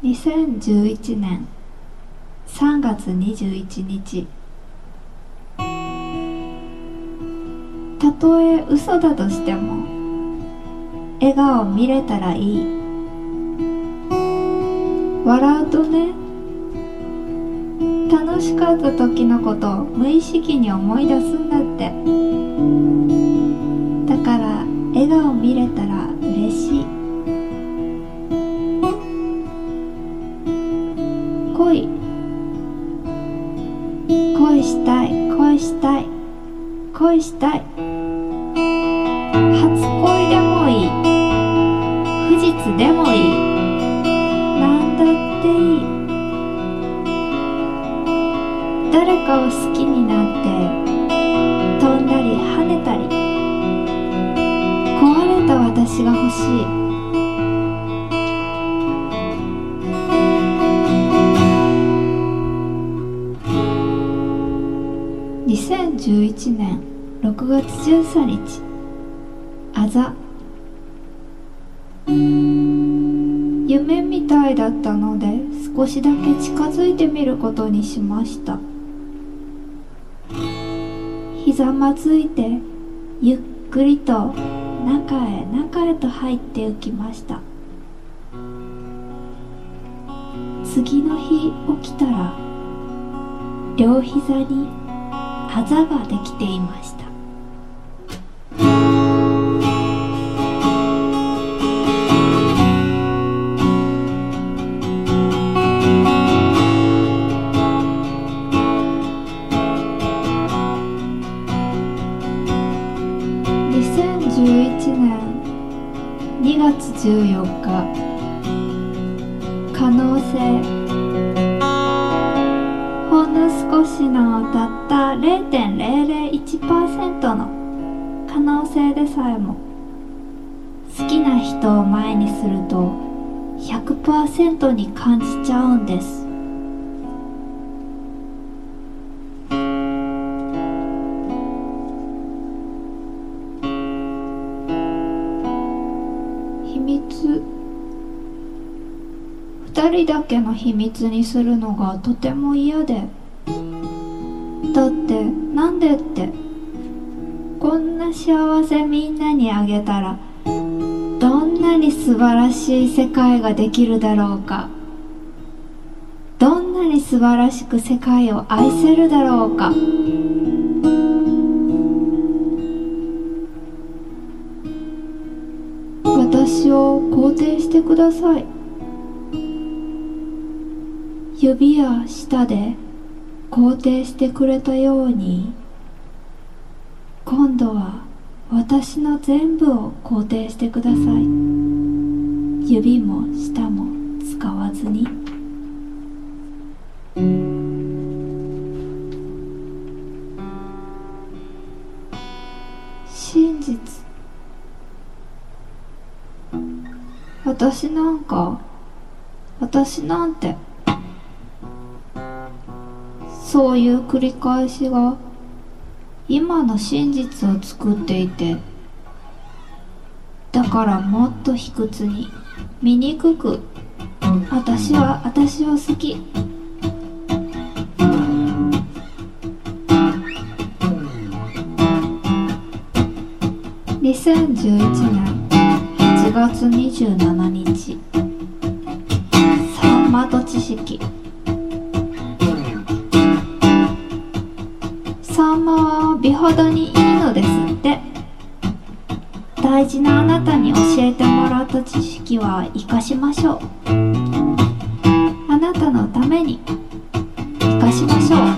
2011年3月21日。たとえ嘘だとしても笑顔見れたらいい。笑うとね楽しかった時のことを無意識に思い出すんだって。だから笑顔見れたら嬉しい。恋したい。恋したい。初恋でもいい。不実でもいい。なんだっていい。誰かを好きになって飛んだり跳ねたり。壊れた私が欲しい。2011年6月13日あざ。夢みたいだったので少しだけ近づいてみることにしました。ひざまずいてゆっくりと中へ中へと入っていきました。次の日起きたら両膝にあざができていました。2011年2月14日。可能性の少しのたった0.001%の可能性でさえも好きな人を前にすると100%に感じちゃうんです。秘密。二人だけの秘密にするのがとても嫌でってなんでって。こんな幸せみんなにあげたらどんなに素晴らしい世界ができるだろうか。どんなに素晴らしく世界を愛せるだろうか。私を肯定してください。指や舌で肯定してくれたように今度は私の全部を肯定してください。指も舌も使わずに。真実。私なんか私なんてそういう繰り返しが今の真実を作っていてだからもっと卑屈に醜く私は私を好き。2011年8月27日さんまと知識。マは美肌にいいのですって。大事なあなたに教えてもらった知識は生かしましょう。あなたのために生かしましょう。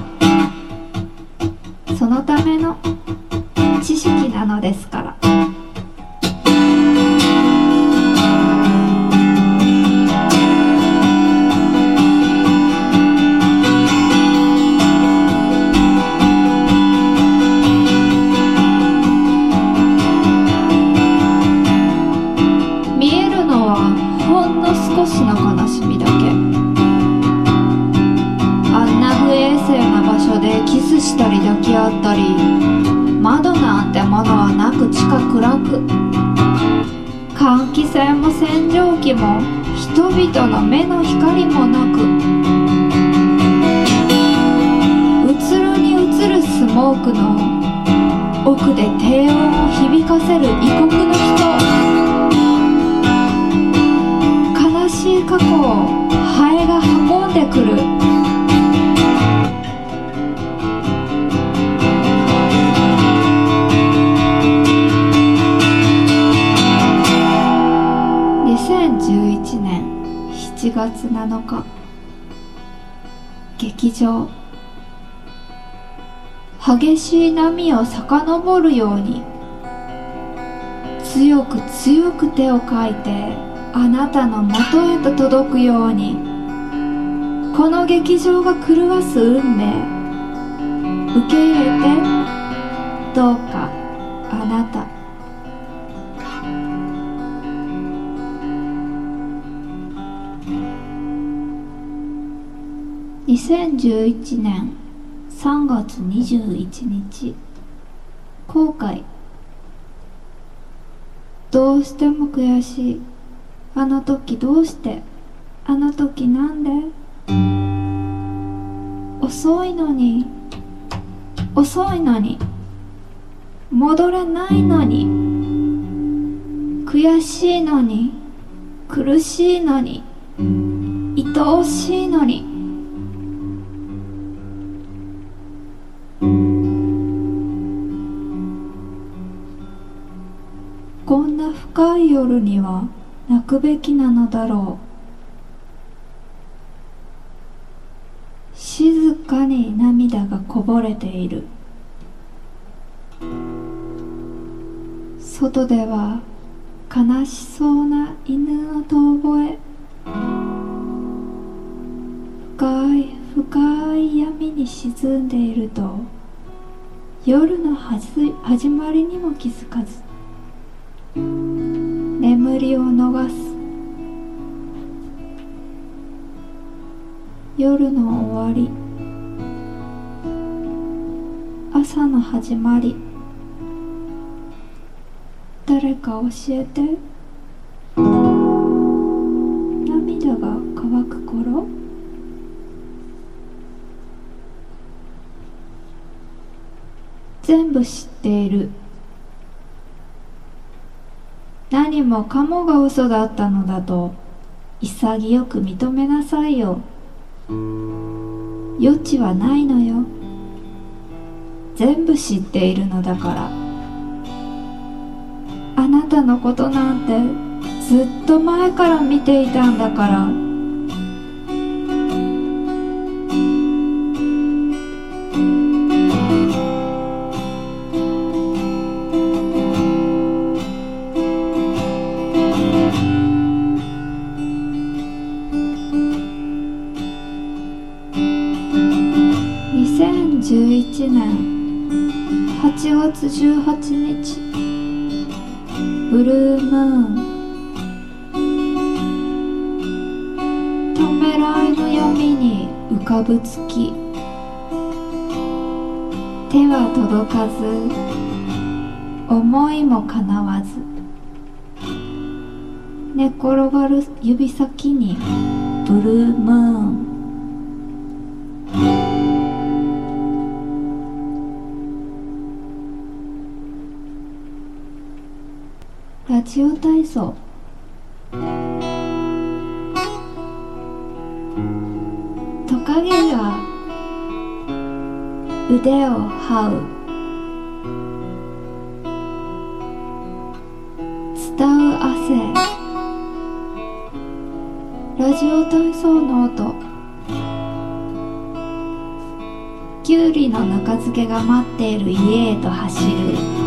き合ったり窓なんてものはなく地下暗く換気扇も洗浄機も人々の目の光もなく。うつろに映るスモークの奥で低音を響かせる異国の人。悲しい過去をハエが運んでくる。7月7日。劇場。激しい波を遡るように。強く強く手をかいてあなたのもとへと届くように。この劇場が狂わす運命。受け入れて。どうかあなた。2011年3月21日後悔。どうしても悔しい。あの時どうして？あの時なんで？遅いのに。遅いのに。戻れないのに。悔しいのに。苦しいのに。愛おしいのに。深い夜には泣くべきなのだろう。静かに涙がこぼれている。外では悲しそうな犬の遠吠え。深い深い闇に沈んでいると夜の始まりにも気づかず。眠りを逃す。夜の終わり。朝の始まり。誰か教えて。涙が乾く頃。全部知っている。何もかもが嘘だったのだと潔く認めなさいよ。余地はないのよ。全部知っているのだから。あなたのことなんてずっと前から見ていたんだから。18日。ブルームーン。ためらいの闇に浮かぶ月。手は届かず。思いもかなわず。寝転がる指先にブルームーン。ラジオ体操。トカゲが腕を這う。伝う汗。ラジオ体操の音。きゅうりのぬか漬けが待っている家へと走る。